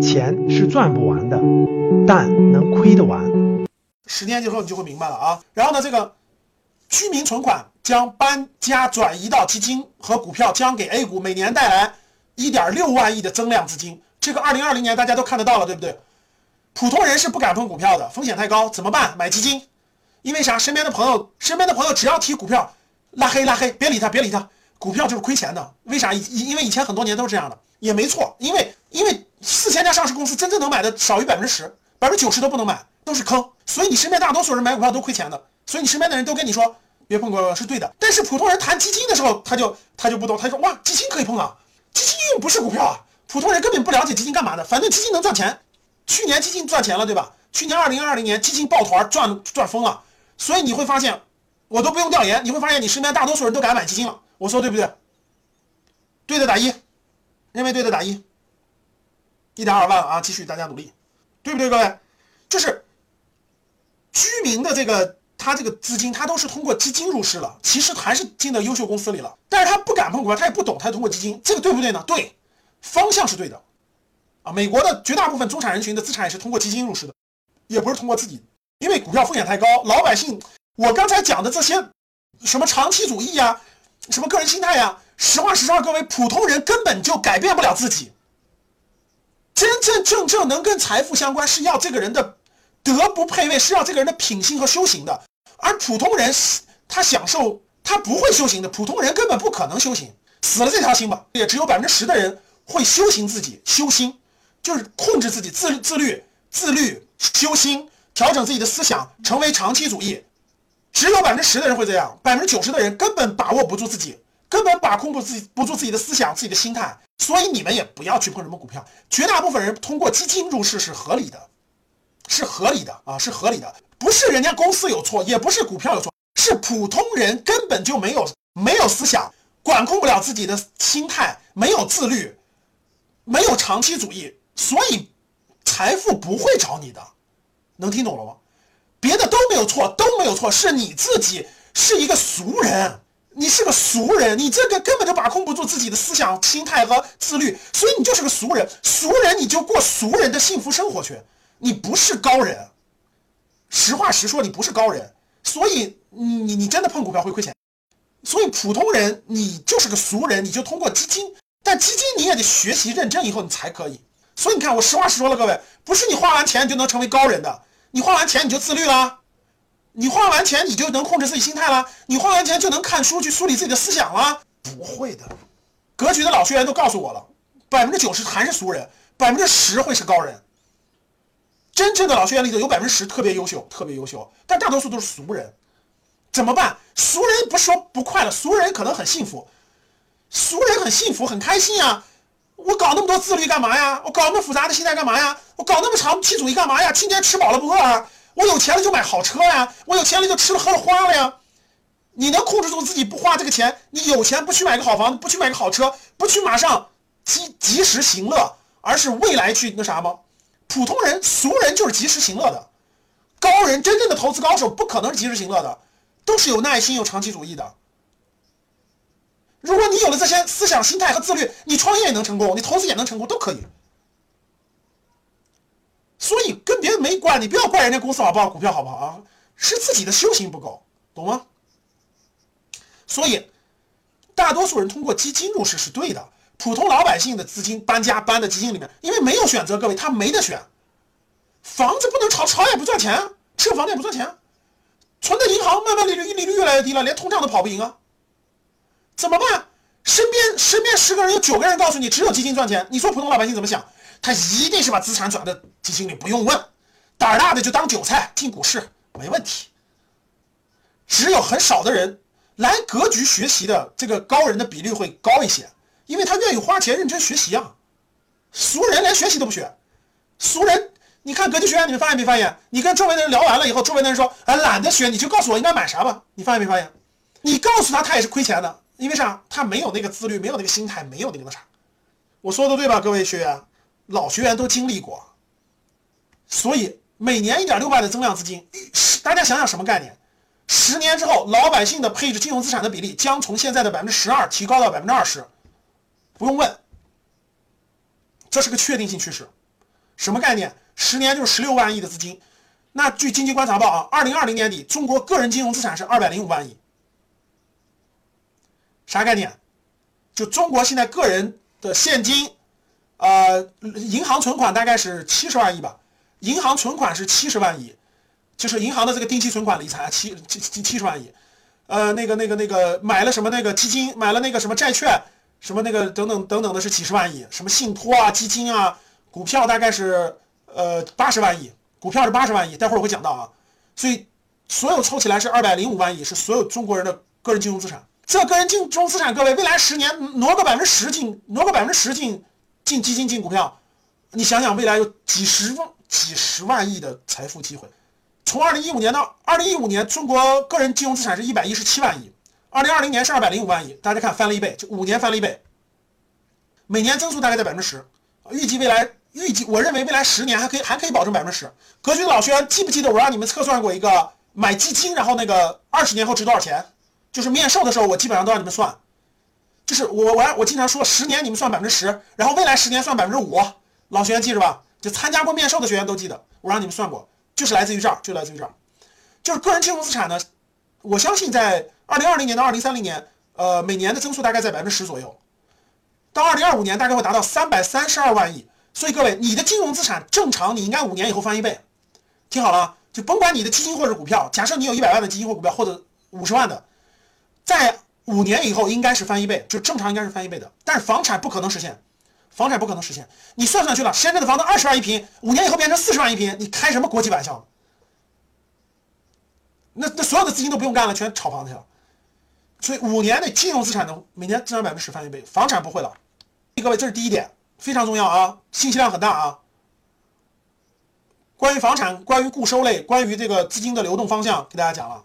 钱是赚不完的，但能亏得完。十年之后你就会明白了啊。然后呢，这个居民存款将搬家转移到基金和股票，将给 A 股每年带来一点六万亿的增量资金。这个二零二零年大家都看得到了，对不对？普通人是不敢碰股票的，风险太高，怎么办？买基金。因为啥？身边的朋友，身边的朋友只要提股票，拉黑拉黑，别理他，别理他。股票就是亏钱的，为啥？因因为以前很多年都是这样的，也没错。因为因为四千家上市公司，真正能买的少于百分之十，百分之九十都不能买，都是坑。所以你身边大多数人买股票都亏钱的，所以你身边的人都跟你说别碰股票是对的。但是普通人谈基金的时候，他就他就不懂，他说哇，基金可以碰啊，基金又不是股票啊。普通人根本不了解基金干嘛的，反正基金能赚钱。去年基金赚钱了，对吧？去年二零二零年基金抱团赚赚疯了，所以你会发现，我都不用调研，你会发现你身边大多数人都敢买基金了。我说对不对？对的打一，认为对的打一，一点二万啊！继续大家努力，对不对，各位？就是居民的这个他这个资金，他都是通过基金入市了，其实还是进到优秀公司里了，但是他不敢碰股票，他也不懂，他通过基金，这个对不对呢？对，方向是对的啊！美国的绝大部分中产人群的资产也是通过基金入市的，也不是通过自己，因为股票风险太高，老百姓，我刚才讲的这些什么长期主义呀。什么个人心态呀？实话实说，各位普通人根本就改变不了自己。真真正正能跟财富相关，是要这个人的德不配位，是要这个人的品性和修行的。而普通人他享受，他不会修行的。普通人根本不可能修行，死了这条心吧。也只有百分之十的人会修行自己，修心就是控制自己，自自律、自律、修心，调整自己的思想，成为长期主义。只有百分之十的人会这样，百分之九十的人根本把握不住自己，根本把控不自己不住自己的思想、自己的心态。所以你们也不要去碰什么股票。绝大部分人通过基金入市是合理的，是合理的啊，是合理的。不是人家公司有错，也不是股票有错，是普通人根本就没有没有思想，管控不了自己的心态，没有自律，没有长期主义，所以财富不会找你的。能听懂了吗？别的都没有错，都没有错，是你自己是一个俗人，你是个俗人，你这个根本就把控不住自己的思想、心态和自律，所以你就是个俗人。俗人你就过俗人的幸福生活去，你不是高人。实话实说，你不是高人，所以你你你真的碰股票会亏钱。所以普通人你就是个俗人，你就通过基金，但基金你也得学习认真以后你才可以。所以你看，我实话实说了，各位，不是你花完钱就能成为高人的。你花完钱你就自律了，你花完钱你就能控制自己心态了，你花完钱就能看书去梳理自己的思想了？不会的，格局的老学员都告诉我了，百分之九十还是俗人，百分之十会是高人。真正的老学员里头有百分之十特别优秀，特别优秀，但大多数都是俗人。怎么办？俗人不说不快乐，俗人可能很幸福，俗人很幸福很开心啊。我搞那么多自律干嘛呀？我搞那么复杂的心态干嘛呀？我搞那么长期主义干嘛呀？今天吃饱了不饿啊？我有钱了就买好车呀？我有钱了就吃了喝了花了呀？你能控制住自己不花这个钱？你有钱不去买个好房子，不去买个好车，不去马上及及时行乐，而是未来去那啥吗？普通人、俗人就是及时行乐的，高人真正的投资高手不可能是及时行乐的，都是有耐心、有长期主义的。如果你有了这些思想、心态和自律，你创业也能成功，你投资也能成功，都可以。所以跟别人没关，你不要怪人家公司好不好，股票好不好啊？是自己的修行不够，懂吗？所以，大多数人通过基金入市是对的。普通老百姓的资金搬家搬的基金里面，因为没有选择，各位他没得选。房子不能炒，炒也不赚钱，吃房子也不赚钱，存在银行慢慢利率利率越来越低了，连通胀都跑不赢啊。怎么办？身边身边十个人有九个人告诉你只有基金赚钱，你说普通老百姓怎么想？他一定是把资产转到基金里，不用问，胆儿大的就当韭菜进股市没问题。只有很少的人来格局学习的这个高人的比率会高一些，因为他愿意花钱认真学习啊。俗人连学习都不学，俗人你看格局学院，你们发现没发现？你跟周围的人聊完了以后，周围的人说哎懒得学，你就告诉我应该买啥吧。你发现没发现？你告诉他，他也是亏钱的。因为啥？他没有那个自律，没有那个心态，没有那个那啥。我说的对吧，各位学员，老学员都经历过。所以每年一点六万的增量资金，大家想想什么概念？十年之后，老百姓的配置金融资产的比例将从现在的百分之十二提高到百分之二十，不用问。这是个确定性趋势。什么概念？十年就是十六万亿的资金。那据经济观察报啊，二零二零年底中国个人金融资产是二百零五万亿。啥概念？就中国现在个人的现金，呃，银行存款大概是七十万亿吧。银行存款是七十万亿，就是银行的这个定期存款理财七七七七十万亿。呃，那个那个那个买了什么那个基金，买了那个什么债券，什么那个等等等等的是几十万亿，什么信托啊、基金啊、股票大概是呃八十万亿，股票是八十万亿，待会儿我会讲到啊。所以所有凑起来是二百零五万亿，是所有中国人的个人金融资产。这个人金融资产，各位未来十年挪个百分之十进，挪个百分之十进进基金进股票，你想想未来有几十万几十万亿的财富机会。从二零一五年到二零一五年，中国个人金融资产是一百一十七万亿，二零二零年是二百零五万亿，大家看翻了一倍，就五年翻了一倍，每年增速大概在百分之十，预计未来预计我认为未来十年还可以还可以保证百分之十。格局老学员记不记得我让你们测算过一个买基金，然后那个二十年后值多少钱？就是面授的时候，我基本上都让你们算，就是我我我经常说十年你们算百分之十，然后未来十年算百分之五，老学员记着吧，就参加过面授的学员都记得，我让你们算过。就是来自于这儿，就来自于这儿，就是个人金融资产呢。我相信在二零二零年到二零三零年，呃，每年的增速大概在百分之十左右。到二零二五年，大概会达到三百三十二万亿。所以各位，你的金融资产正常，你应该五年以后翻一倍。听好了，就甭管你的基金或者股票，假设你有一百万的基金或股票，或者五十万的，在五年以后应该是翻一倍，就正常应该是翻一倍的。但是房产不可能实现。房产不可能实现，你算算去了，深圳的房子二十万一平，五年以后变成四十万一平，你开什么国际玩笑？那那所有的资金都不用干了，全炒房去了。所以五年内金融资产能每年增长百分之十翻一倍，房产不会了。各位，这是第一点，非常重要啊，信息量很大啊。关于房产，关于固收类，关于这个资金的流动方向，给大家讲了。